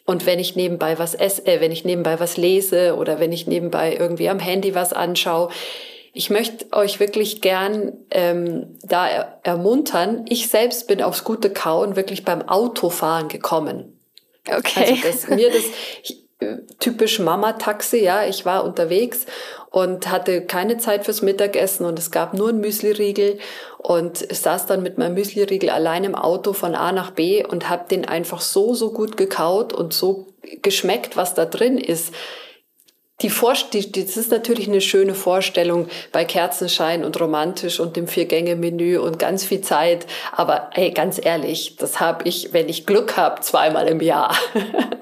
und wenn ich nebenbei was esse, äh, wenn ich nebenbei was lese oder wenn ich nebenbei irgendwie am Handy was anschaue, ich möchte euch wirklich gern ähm, da er ermuntern. Ich selbst bin aufs gute Kauen wirklich beim Autofahren gekommen. Okay. Also das, mir das typisch Mama-Taxi, ja, ich war unterwegs und hatte keine Zeit fürs Mittagessen und es gab nur einen Müsliriegel. Und saß dann mit meinem Müsliriegel allein im Auto von A nach B und habe den einfach so, so gut gekaut und so geschmeckt, was da drin ist die Vorst die, das ist natürlich eine schöne Vorstellung bei Kerzenschein und romantisch und dem Vier-Gänge-Menü und ganz viel Zeit. Aber hey, ganz ehrlich, das habe ich, wenn ich Glück habe, zweimal im Jahr.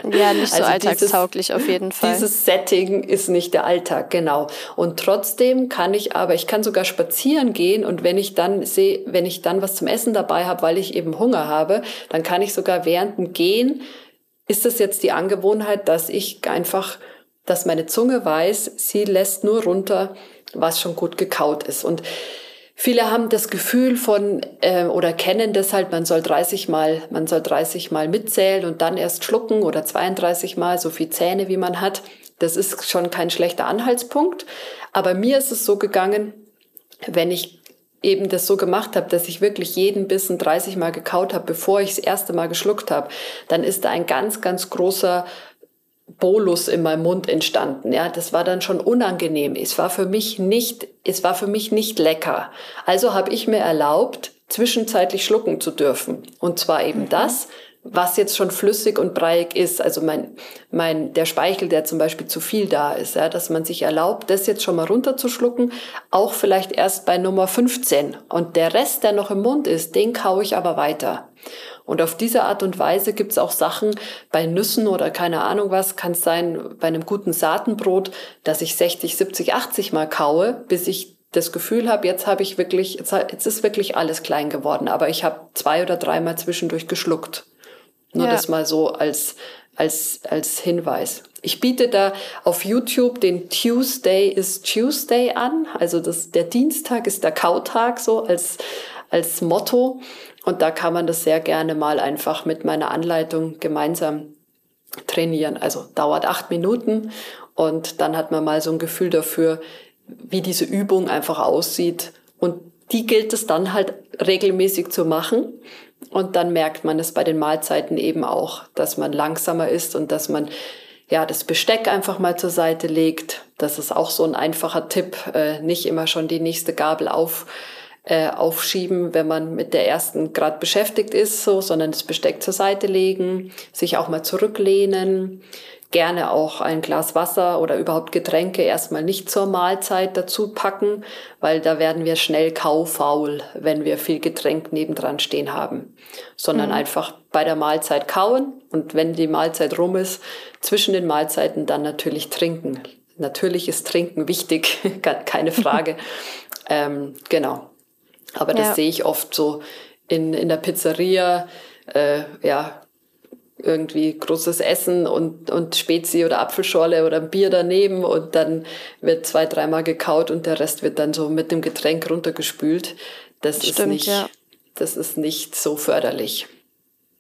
Ja, nicht so also alltagstauglich dieses, auf jeden Fall. Dieses Setting ist nicht der Alltag, genau. Und trotzdem kann ich aber, ich kann sogar spazieren gehen und wenn ich dann sehe, wenn ich dann was zum Essen dabei habe, weil ich eben Hunger habe, dann kann ich sogar während dem Gehen, ist das jetzt die Angewohnheit, dass ich einfach dass meine Zunge weiß, sie lässt nur runter, was schon gut gekaut ist. Und viele haben das Gefühl von äh, oder kennen das halt, man soll 30 mal, man soll 30 mal mitzählen und dann erst schlucken oder 32 mal so viel Zähne wie man hat. Das ist schon kein schlechter Anhaltspunkt. Aber mir ist es so gegangen, wenn ich eben das so gemacht habe, dass ich wirklich jeden Bissen 30 Mal gekaut habe, bevor ich das erste Mal geschluckt habe, dann ist da ein ganz, ganz großer Bolus in meinem Mund entstanden. Ja, das war dann schon unangenehm. Es war für mich nicht, es war für mich nicht lecker. Also habe ich mir erlaubt, zwischenzeitlich schlucken zu dürfen. Und zwar eben mhm. das, was jetzt schon flüssig und breiig ist, also mein, mein, der Speichel, der zum Beispiel zu viel da ist, ja, dass man sich erlaubt, das jetzt schon mal runterzuschlucken, auch vielleicht erst bei Nummer 15. Und der Rest, der noch im Mund ist, den kaue ich aber weiter. Und auf diese Art und Weise gibt's auch Sachen bei Nüssen oder keine Ahnung was, kann es sein, bei einem guten Saatenbrot, dass ich 60, 70, 80 mal kaue, bis ich das Gefühl habe, jetzt habe ich wirklich, jetzt ist wirklich alles klein geworden, aber ich habe zwei oder dreimal zwischendurch geschluckt. Nur ja. das mal so als, als, als Hinweis. Ich biete da auf YouTube den Tuesday is Tuesday an. Also das, der Dienstag ist der Kautag so als, als Motto. Und da kann man das sehr gerne mal einfach mit meiner Anleitung gemeinsam trainieren. Also dauert acht Minuten und dann hat man mal so ein Gefühl dafür, wie diese Übung einfach aussieht. Und die gilt es dann halt regelmäßig zu machen. Und dann merkt man es bei den Mahlzeiten eben auch, dass man langsamer ist und dass man ja das Besteck einfach mal zur Seite legt. Das ist auch so ein einfacher Tipp, äh, nicht immer schon die nächste Gabel auf äh, aufschieben, wenn man mit der ersten gerade beschäftigt ist, so, sondern das Besteck zur Seite legen, sich auch mal zurücklehnen, gerne auch ein Glas Wasser oder überhaupt Getränke erstmal nicht zur Mahlzeit dazu packen, weil da werden wir schnell kaufaul, wenn wir viel Getränk nebendran stehen haben, sondern mhm. einfach bei der Mahlzeit kauen und wenn die Mahlzeit rum ist, zwischen den Mahlzeiten dann natürlich trinken. Natürlich ist Trinken wichtig, keine Frage. ähm, genau. Aber das ja. sehe ich oft so in, in der Pizzeria, äh, ja, irgendwie großes Essen und, und Spezi oder Apfelschorle oder ein Bier daneben und dann wird zwei, dreimal gekaut und der Rest wird dann so mit dem Getränk runtergespült. Das Stimmt, ist nicht, ja. das ist nicht so förderlich.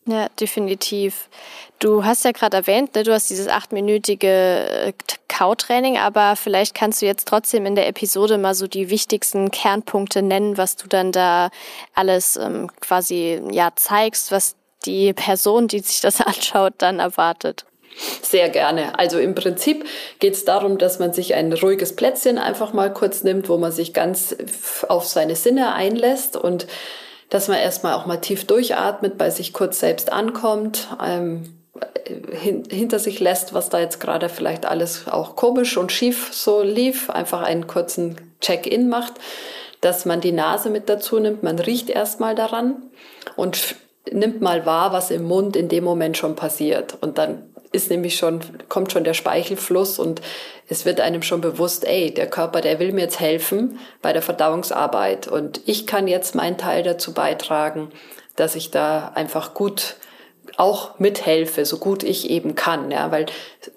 Ja, definitiv. Du hast ja gerade erwähnt, ne, du hast dieses achtminütige äh, Kautraining, aber vielleicht kannst du jetzt trotzdem in der Episode mal so die wichtigsten Kernpunkte nennen, was du dann da alles ähm, quasi ja zeigst, was die Person, die sich das anschaut, dann erwartet. Sehr gerne. Also im Prinzip geht es darum, dass man sich ein ruhiges Plätzchen einfach mal kurz nimmt, wo man sich ganz auf seine Sinne einlässt und dass man erstmal auch mal tief durchatmet, bei sich kurz selbst ankommt, ähm, hin, hinter sich lässt, was da jetzt gerade vielleicht alles auch komisch und schief so lief, einfach einen kurzen Check-in macht, dass man die Nase mit dazu nimmt, man riecht erstmal daran und nimmt mal wahr, was im Mund in dem Moment schon passiert. Und dann ist nämlich schon, kommt schon der Speichelfluss und es wird einem schon bewusst, ey, der Körper, der will mir jetzt helfen bei der Verdauungsarbeit. Und ich kann jetzt meinen Teil dazu beitragen, dass ich da einfach gut auch mithelfe, so gut ich eben kann, ja, weil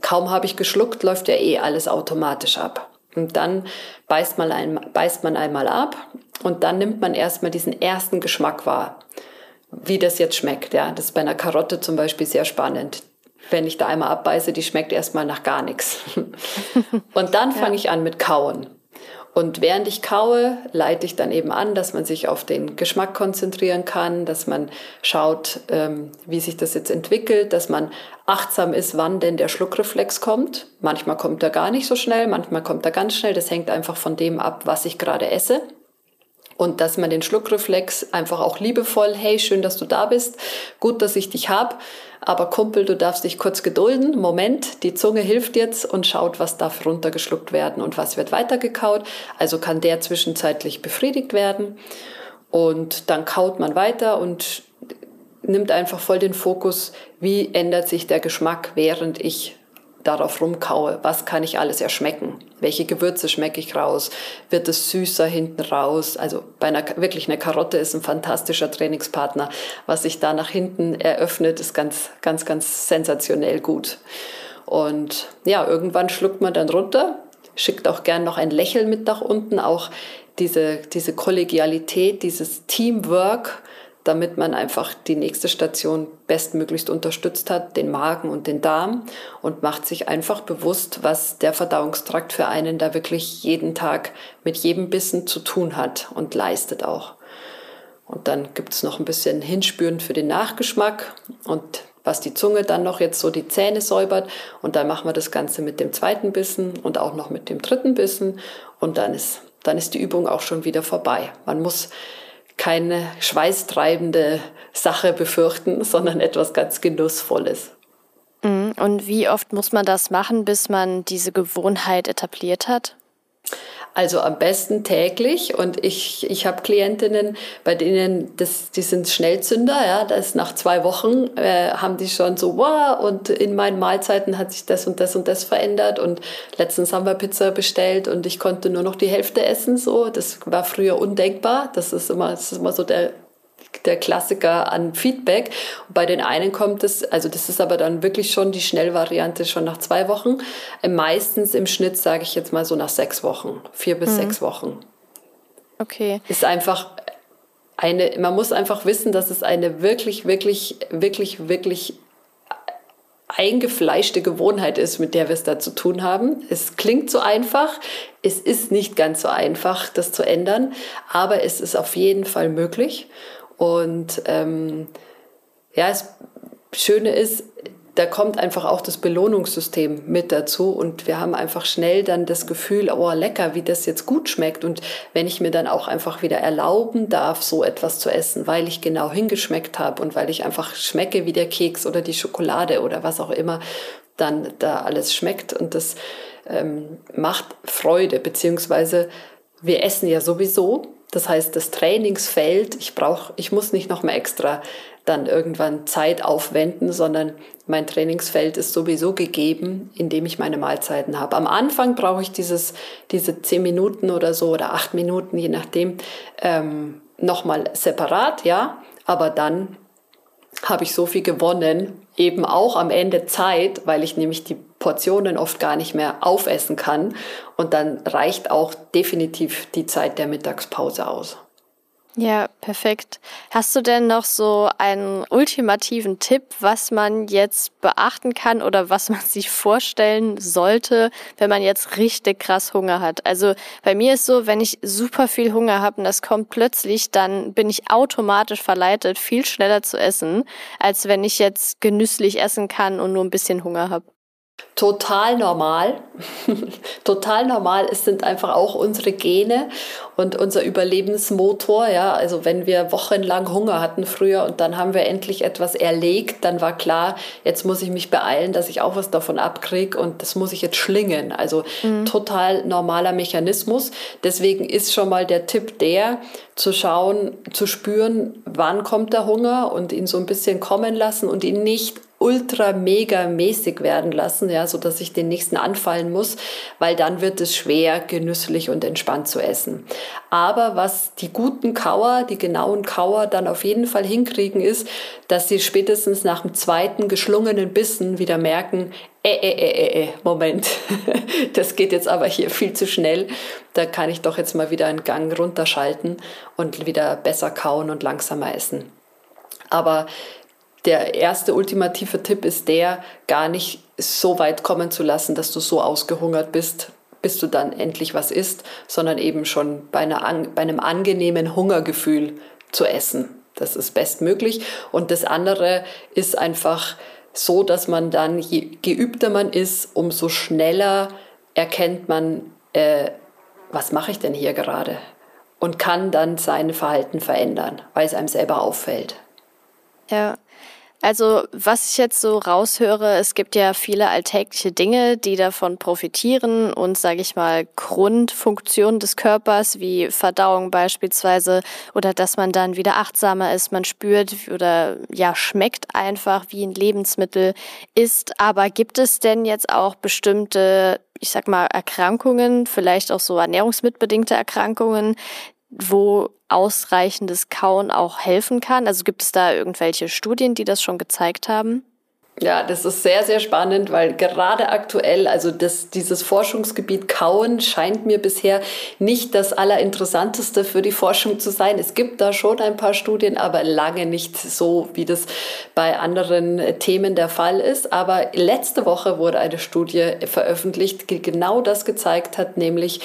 kaum habe ich geschluckt, läuft ja eh alles automatisch ab. Und dann beißt man, ein, beißt man einmal ab und dann nimmt man erstmal diesen ersten Geschmack wahr, wie das jetzt schmeckt. Ja, das ist bei einer Karotte zum Beispiel sehr spannend wenn ich da einmal abbeiße, die schmeckt erstmal nach gar nichts. Und dann fange ich an mit Kauen. Und während ich kaue, leite ich dann eben an, dass man sich auf den Geschmack konzentrieren kann, dass man schaut, ähm, wie sich das jetzt entwickelt, dass man achtsam ist, wann denn der Schluckreflex kommt. Manchmal kommt er gar nicht so schnell, manchmal kommt er ganz schnell. Das hängt einfach von dem ab, was ich gerade esse und dass man den Schluckreflex einfach auch liebevoll, hey, schön, dass du da bist, gut, dass ich dich hab, aber Kumpel, du darfst dich kurz gedulden, Moment, die Zunge hilft jetzt und schaut, was darf runtergeschluckt werden und was wird weitergekaut, also kann der zwischenzeitlich befriedigt werden und dann kaut man weiter und nimmt einfach voll den Fokus, wie ändert sich der Geschmack, während ich darauf rumkaue, was kann ich alles erschmecken? Welche Gewürze schmecke ich raus? Wird es süßer hinten raus? Also bei einer, wirklich eine Karotte ist ein fantastischer Trainingspartner. Was sich da nach hinten eröffnet, ist ganz, ganz, ganz sensationell gut. Und ja, irgendwann schluckt man dann runter, schickt auch gern noch ein Lächeln mit nach unten, auch diese, diese Kollegialität, dieses Teamwork, damit man einfach die nächste Station bestmöglichst unterstützt hat, den Magen und den Darm und macht sich einfach bewusst, was der Verdauungstrakt für einen da wirklich jeden Tag mit jedem Bissen zu tun hat und leistet auch. Und dann gibt es noch ein bisschen Hinspüren für den Nachgeschmack und was die Zunge dann noch jetzt so die Zähne säubert. Und dann machen wir das Ganze mit dem zweiten Bissen und auch noch mit dem dritten Bissen. Und dann ist, dann ist die Übung auch schon wieder vorbei. Man muss keine schweißtreibende Sache befürchten, sondern etwas ganz Genussvolles. Mhm. Und wie oft muss man das machen, bis man diese Gewohnheit etabliert hat? Also am besten täglich. Und ich, ich habe Klientinnen, bei denen das, die sind Schnellzünder, ja, das nach zwei Wochen äh, haben die schon so, wow, und in meinen Mahlzeiten hat sich das und das und das verändert. Und letztens haben wir Pizza bestellt und ich konnte nur noch die Hälfte essen. So, das war früher undenkbar. Das ist immer, das ist immer so der der Klassiker an Feedback. Und bei den einen kommt es, also das ist aber dann wirklich schon die Schnellvariante schon nach zwei Wochen. Äh, meistens im Schnitt sage ich jetzt mal so nach sechs Wochen, vier bis mhm. sechs Wochen. Okay. Ist einfach eine, man muss einfach wissen, dass es eine wirklich, wirklich, wirklich, wirklich eingefleischte Gewohnheit ist, mit der wir es da zu tun haben. Es klingt so einfach, es ist nicht ganz so einfach, das zu ändern, aber es ist auf jeden Fall möglich. Und ähm, ja, das Schöne ist, da kommt einfach auch das Belohnungssystem mit dazu. Und wir haben einfach schnell dann das Gefühl, oh lecker, wie das jetzt gut schmeckt. Und wenn ich mir dann auch einfach wieder erlauben darf, so etwas zu essen, weil ich genau hingeschmeckt habe und weil ich einfach schmecke wie der Keks oder die Schokolade oder was auch immer dann da alles schmeckt. Und das ähm, macht Freude, beziehungsweise wir essen ja sowieso das heißt, das Trainingsfeld, ich brauche, ich muss nicht noch mal extra dann irgendwann Zeit aufwenden, sondern mein Trainingsfeld ist sowieso gegeben, indem ich meine Mahlzeiten habe. Am Anfang brauche ich dieses, diese zehn Minuten oder so oder acht Minuten, je nachdem, ähm, nochmal separat, ja. Aber dann habe ich so viel gewonnen, eben auch am Ende Zeit, weil ich nämlich die Portionen oft gar nicht mehr aufessen kann. Und dann reicht auch definitiv die Zeit der Mittagspause aus. Ja, perfekt. Hast du denn noch so einen ultimativen Tipp, was man jetzt beachten kann oder was man sich vorstellen sollte, wenn man jetzt richtig krass Hunger hat? Also bei mir ist so, wenn ich super viel Hunger habe und das kommt plötzlich, dann bin ich automatisch verleitet, viel schneller zu essen, als wenn ich jetzt genüsslich essen kann und nur ein bisschen Hunger habe total normal. total normal. Es sind einfach auch unsere Gene und unser Überlebensmotor. Ja, also wenn wir wochenlang Hunger hatten früher und dann haben wir endlich etwas erlegt, dann war klar, jetzt muss ich mich beeilen, dass ich auch was davon abkriege und das muss ich jetzt schlingen. Also mhm. total normaler Mechanismus. Deswegen ist schon mal der Tipp der, zu schauen, zu spüren, wann kommt der Hunger und ihn so ein bisschen kommen lassen und ihn nicht ultra mega mäßig werden lassen, ja, so dass ich den nächsten anfallen muss, weil dann wird es schwer, genüsslich und entspannt zu essen. Aber was die guten Kauer, die genauen Kauer dann auf jeden Fall hinkriegen, ist, dass sie spätestens nach dem zweiten geschlungenen Bissen wieder merken, äh, äh, äh, äh, äh Moment, das geht jetzt aber hier viel zu schnell. Da kann ich doch jetzt mal wieder einen Gang runterschalten und wieder besser kauen und langsamer essen. Aber der erste ultimative Tipp ist der, gar nicht so weit kommen zu lassen, dass du so ausgehungert bist, bis du dann endlich was isst, sondern eben schon bei, einer, bei einem angenehmen Hungergefühl zu essen. Das ist bestmöglich. Und das andere ist einfach so, dass man dann, je geübter man ist, umso schneller erkennt man, äh, was mache ich denn hier gerade? Und kann dann sein Verhalten verändern, weil es einem selber auffällt. Ja, also was ich jetzt so raushöre, es gibt ja viele alltägliche Dinge, die davon profitieren und sage ich mal Grundfunktionen des Körpers wie Verdauung beispielsweise oder dass man dann wieder achtsamer ist, man spürt oder ja schmeckt einfach wie ein Lebensmittel ist. Aber gibt es denn jetzt auch bestimmte ich sag mal, Erkrankungen, vielleicht auch so ernährungsmitbedingte Erkrankungen, wo ausreichendes Kauen auch helfen kann? Also gibt es da irgendwelche Studien, die das schon gezeigt haben? Ja, das ist sehr, sehr spannend, weil gerade aktuell, also das, dieses Forschungsgebiet Kauen scheint mir bisher nicht das Allerinteressanteste für die Forschung zu sein. Es gibt da schon ein paar Studien, aber lange nicht so, wie das bei anderen Themen der Fall ist. Aber letzte Woche wurde eine Studie veröffentlicht, die genau das gezeigt hat, nämlich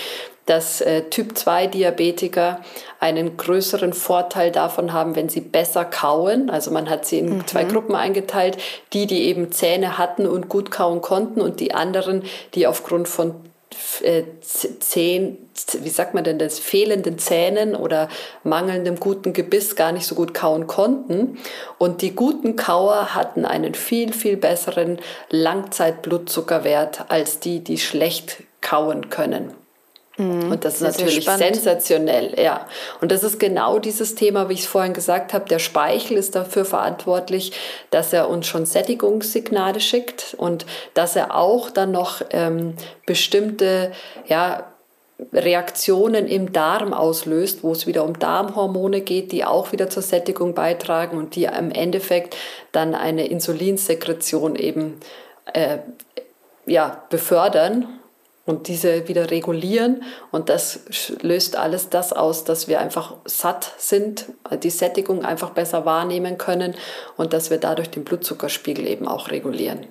dass äh, Typ-2-Diabetiker einen größeren Vorteil davon haben, wenn sie besser kauen. Also man hat sie in mhm. zwei Gruppen eingeteilt, die, die eben Zähne hatten und gut kauen konnten und die anderen, die aufgrund von äh, Zähnen, wie sagt man denn das, fehlenden Zähnen oder mangelndem guten Gebiss gar nicht so gut kauen konnten. Und die guten Kauer hatten einen viel, viel besseren Langzeitblutzuckerwert als die, die schlecht kauen können. Mhm. Und das ist natürlich sensationell, ja. Und das ist genau dieses Thema, wie ich es vorhin gesagt habe. Der Speichel ist dafür verantwortlich, dass er uns schon Sättigungssignale schickt und dass er auch dann noch ähm, bestimmte, ja, Reaktionen im Darm auslöst, wo es wieder um Darmhormone geht, die auch wieder zur Sättigung beitragen und die im Endeffekt dann eine Insulinsekretion eben äh, ja, befördern und diese wieder regulieren. Und das löst alles das aus, dass wir einfach satt sind, die Sättigung einfach besser wahrnehmen können und dass wir dadurch den Blutzuckerspiegel eben auch regulieren.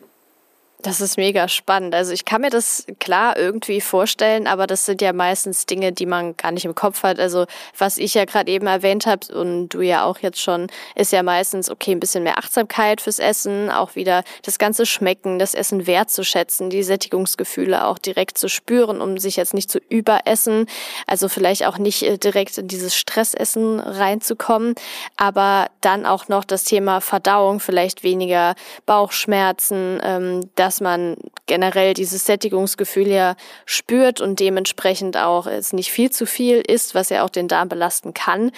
Das ist mega spannend. Also ich kann mir das klar irgendwie vorstellen, aber das sind ja meistens Dinge, die man gar nicht im Kopf hat. Also was ich ja gerade eben erwähnt habe und du ja auch jetzt schon, ist ja meistens, okay, ein bisschen mehr Achtsamkeit fürs Essen, auch wieder das ganze Schmecken, das Essen wertzuschätzen, die Sättigungsgefühle auch direkt zu spüren, um sich jetzt nicht zu überessen. Also vielleicht auch nicht äh, direkt in dieses Stressessen reinzukommen, aber dann auch noch das Thema Verdauung, vielleicht weniger Bauchschmerzen, ähm, das dass man generell dieses Sättigungsgefühl ja spürt und dementsprechend auch es nicht viel zu viel ist, was ja auch den Darm belasten kann.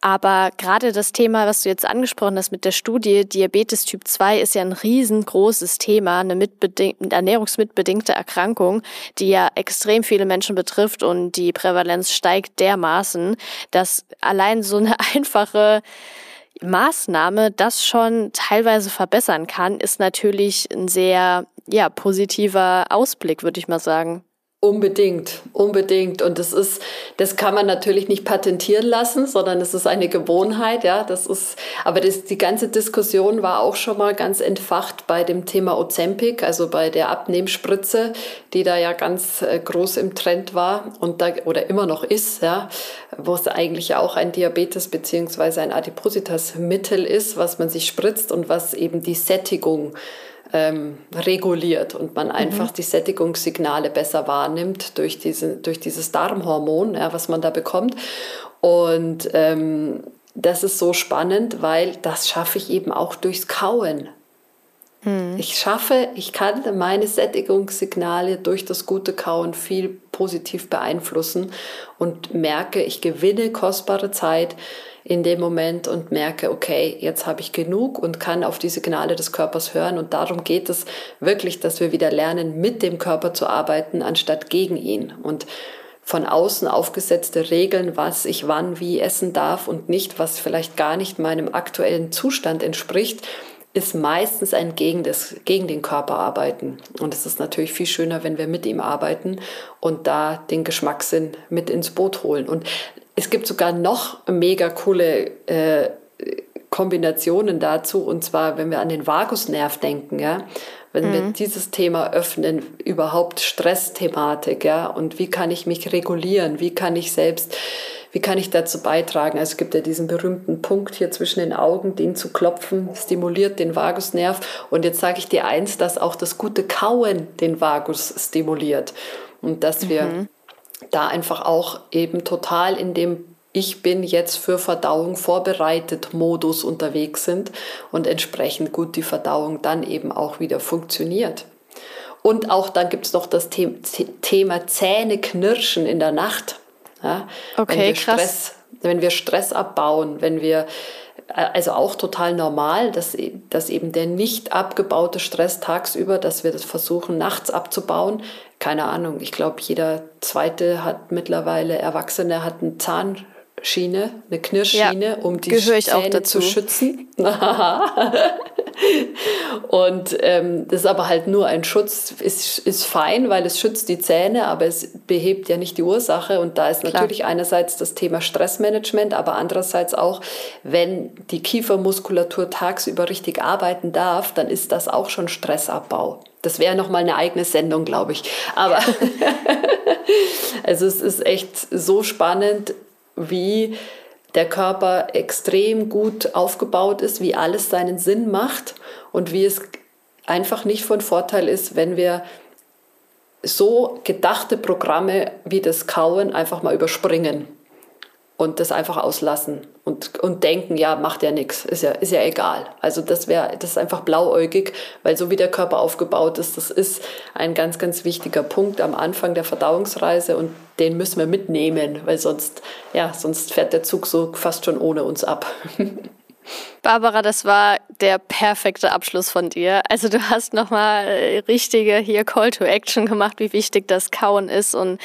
Aber gerade das Thema, was du jetzt angesprochen hast mit der Studie, Diabetes Typ 2 ist ja ein riesengroßes Thema, eine ernährungsmitbedingte Erkrankung, die ja extrem viele Menschen betrifft und die Prävalenz steigt dermaßen, dass allein so eine einfache Maßnahme das schon teilweise verbessern kann, ist natürlich ein sehr ja, positiver Ausblick, würde ich mal sagen. Unbedingt, unbedingt. Und das ist, das kann man natürlich nicht patentieren lassen, sondern es ist eine Gewohnheit, ja. Das ist, aber das, die ganze Diskussion war auch schon mal ganz entfacht bei dem Thema Ozempic, also bei der Abnehmspritze, die da ja ganz äh, groß im Trend war und da, oder immer noch ist, ja, wo es eigentlich auch ein Diabetes beziehungsweise ein Adipositas-Mittel ist, was man sich spritzt und was eben die Sättigung ähm, reguliert und man einfach mhm. die Sättigungssignale besser wahrnimmt durch, diese, durch dieses Darmhormon, ja, was man da bekommt. Und ähm, das ist so spannend, weil das schaffe ich eben auch durchs Kauen. Mhm. Ich schaffe, ich kann meine Sättigungssignale durch das gute Kauen viel positiv beeinflussen und merke, ich gewinne kostbare Zeit in dem Moment und merke, okay, jetzt habe ich genug und kann auf die Signale des Körpers hören. Und darum geht es wirklich, dass wir wieder lernen, mit dem Körper zu arbeiten, anstatt gegen ihn. Und von außen aufgesetzte Regeln, was ich wann wie essen darf und nicht, was vielleicht gar nicht meinem aktuellen Zustand entspricht, ist meistens ein gegen, das, gegen den Körper arbeiten. Und es ist natürlich viel schöner, wenn wir mit ihm arbeiten und da den Geschmackssinn mit ins Boot holen. Und es gibt sogar noch mega coole äh, Kombinationen dazu, und zwar, wenn wir an den Vagusnerv denken, ja, wenn mhm. wir dieses Thema öffnen, überhaupt Stressthematik, ja, und wie kann ich mich regulieren, wie kann ich selbst, wie kann ich dazu beitragen? Also es gibt ja diesen berühmten Punkt hier zwischen den Augen, den zu klopfen, stimuliert den Vagusnerv. Und jetzt sage ich dir eins, dass auch das gute Kauen den Vagus stimuliert und dass wir mhm da einfach auch eben total in dem ich bin jetzt für Verdauung vorbereitet Modus unterwegs sind und entsprechend gut die Verdauung dann eben auch wieder funktioniert. Und auch dann gibt es noch das The Thema Zähne knirschen in der Nacht. Ja, okay, wenn wir krass. Stress, wenn wir Stress abbauen, wenn wir also auch total normal, dass, dass eben der nicht abgebaute Stress tagsüber, dass wir das versuchen nachts abzubauen. Keine Ahnung, ich glaube, jeder zweite hat mittlerweile, Erwachsene hat eine Zahnschiene, eine Knirschschiene, ja, um die Zähne zu schützen. und ähm, das ist aber halt nur ein Schutz, ist, ist fein, weil es schützt die Zähne, aber es behebt ja nicht die Ursache. Und da ist Klar. natürlich einerseits das Thema Stressmanagement, aber andererseits auch, wenn die Kiefermuskulatur tagsüber richtig arbeiten darf, dann ist das auch schon Stressabbau. Das wäre nochmal eine eigene Sendung, glaube ich. Aber also es ist echt so spannend, wie der Körper extrem gut aufgebaut ist, wie alles seinen Sinn macht und wie es einfach nicht von Vorteil ist, wenn wir so gedachte Programme wie das Kauen einfach mal überspringen und das einfach auslassen und, und denken, ja, macht ja nichts, ist ja, ist ja egal. Also das wäre, das ist einfach blauäugig, weil so wie der Körper aufgebaut ist, das ist ein ganz, ganz wichtiger Punkt am Anfang der Verdauungsreise und den müssen wir mitnehmen, weil sonst, ja, sonst fährt der Zug so fast schon ohne uns ab. Barbara, das war der perfekte Abschluss von dir. Also du hast nochmal äh, richtige hier Call to Action gemacht, wie wichtig das Kauen ist und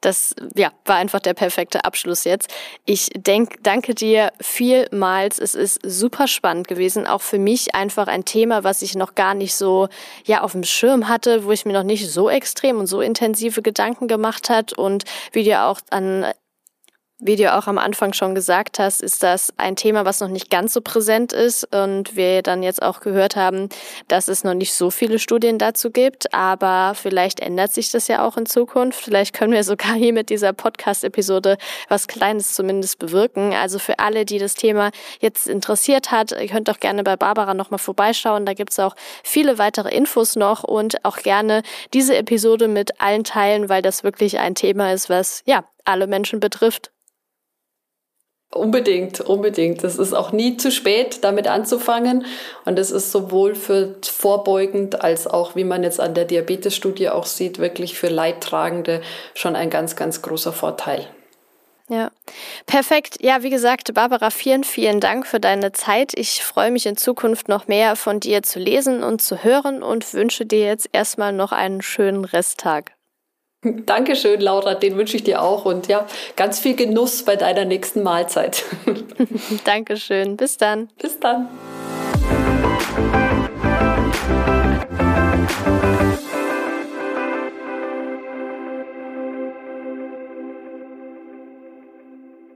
das ja, war einfach der perfekte Abschluss jetzt. Ich denk, danke dir vielmals. Es ist super spannend gewesen, auch für mich einfach ein Thema, was ich noch gar nicht so ja auf dem Schirm hatte, wo ich mir noch nicht so extrem und so intensive Gedanken gemacht hat und wie dir auch an wie du auch am Anfang schon gesagt hast, ist das ein Thema, was noch nicht ganz so präsent ist und wir dann jetzt auch gehört haben, dass es noch nicht so viele Studien dazu gibt, aber vielleicht ändert sich das ja auch in Zukunft. Vielleicht können wir sogar hier mit dieser Podcast-Episode was Kleines zumindest bewirken. Also für alle, die das Thema jetzt interessiert hat, ihr könnt doch gerne bei Barbara nochmal vorbeischauen. Da gibt's auch viele weitere Infos noch und auch gerne diese Episode mit allen teilen, weil das wirklich ein Thema ist, was ja alle Menschen betrifft Unbedingt, unbedingt. Es ist auch nie zu spät, damit anzufangen. Und es ist sowohl für vorbeugend als auch, wie man jetzt an der Diabetes-Studie auch sieht, wirklich für Leidtragende schon ein ganz, ganz großer Vorteil. Ja, perfekt. Ja, wie gesagt, Barbara, vielen, vielen Dank für deine Zeit. Ich freue mich in Zukunft noch mehr von dir zu lesen und zu hören und wünsche dir jetzt erstmal noch einen schönen Resttag. Dankeschön, Laura, den wünsche ich dir auch und ja, ganz viel Genuss bei deiner nächsten Mahlzeit. Dankeschön, bis dann. Bis dann.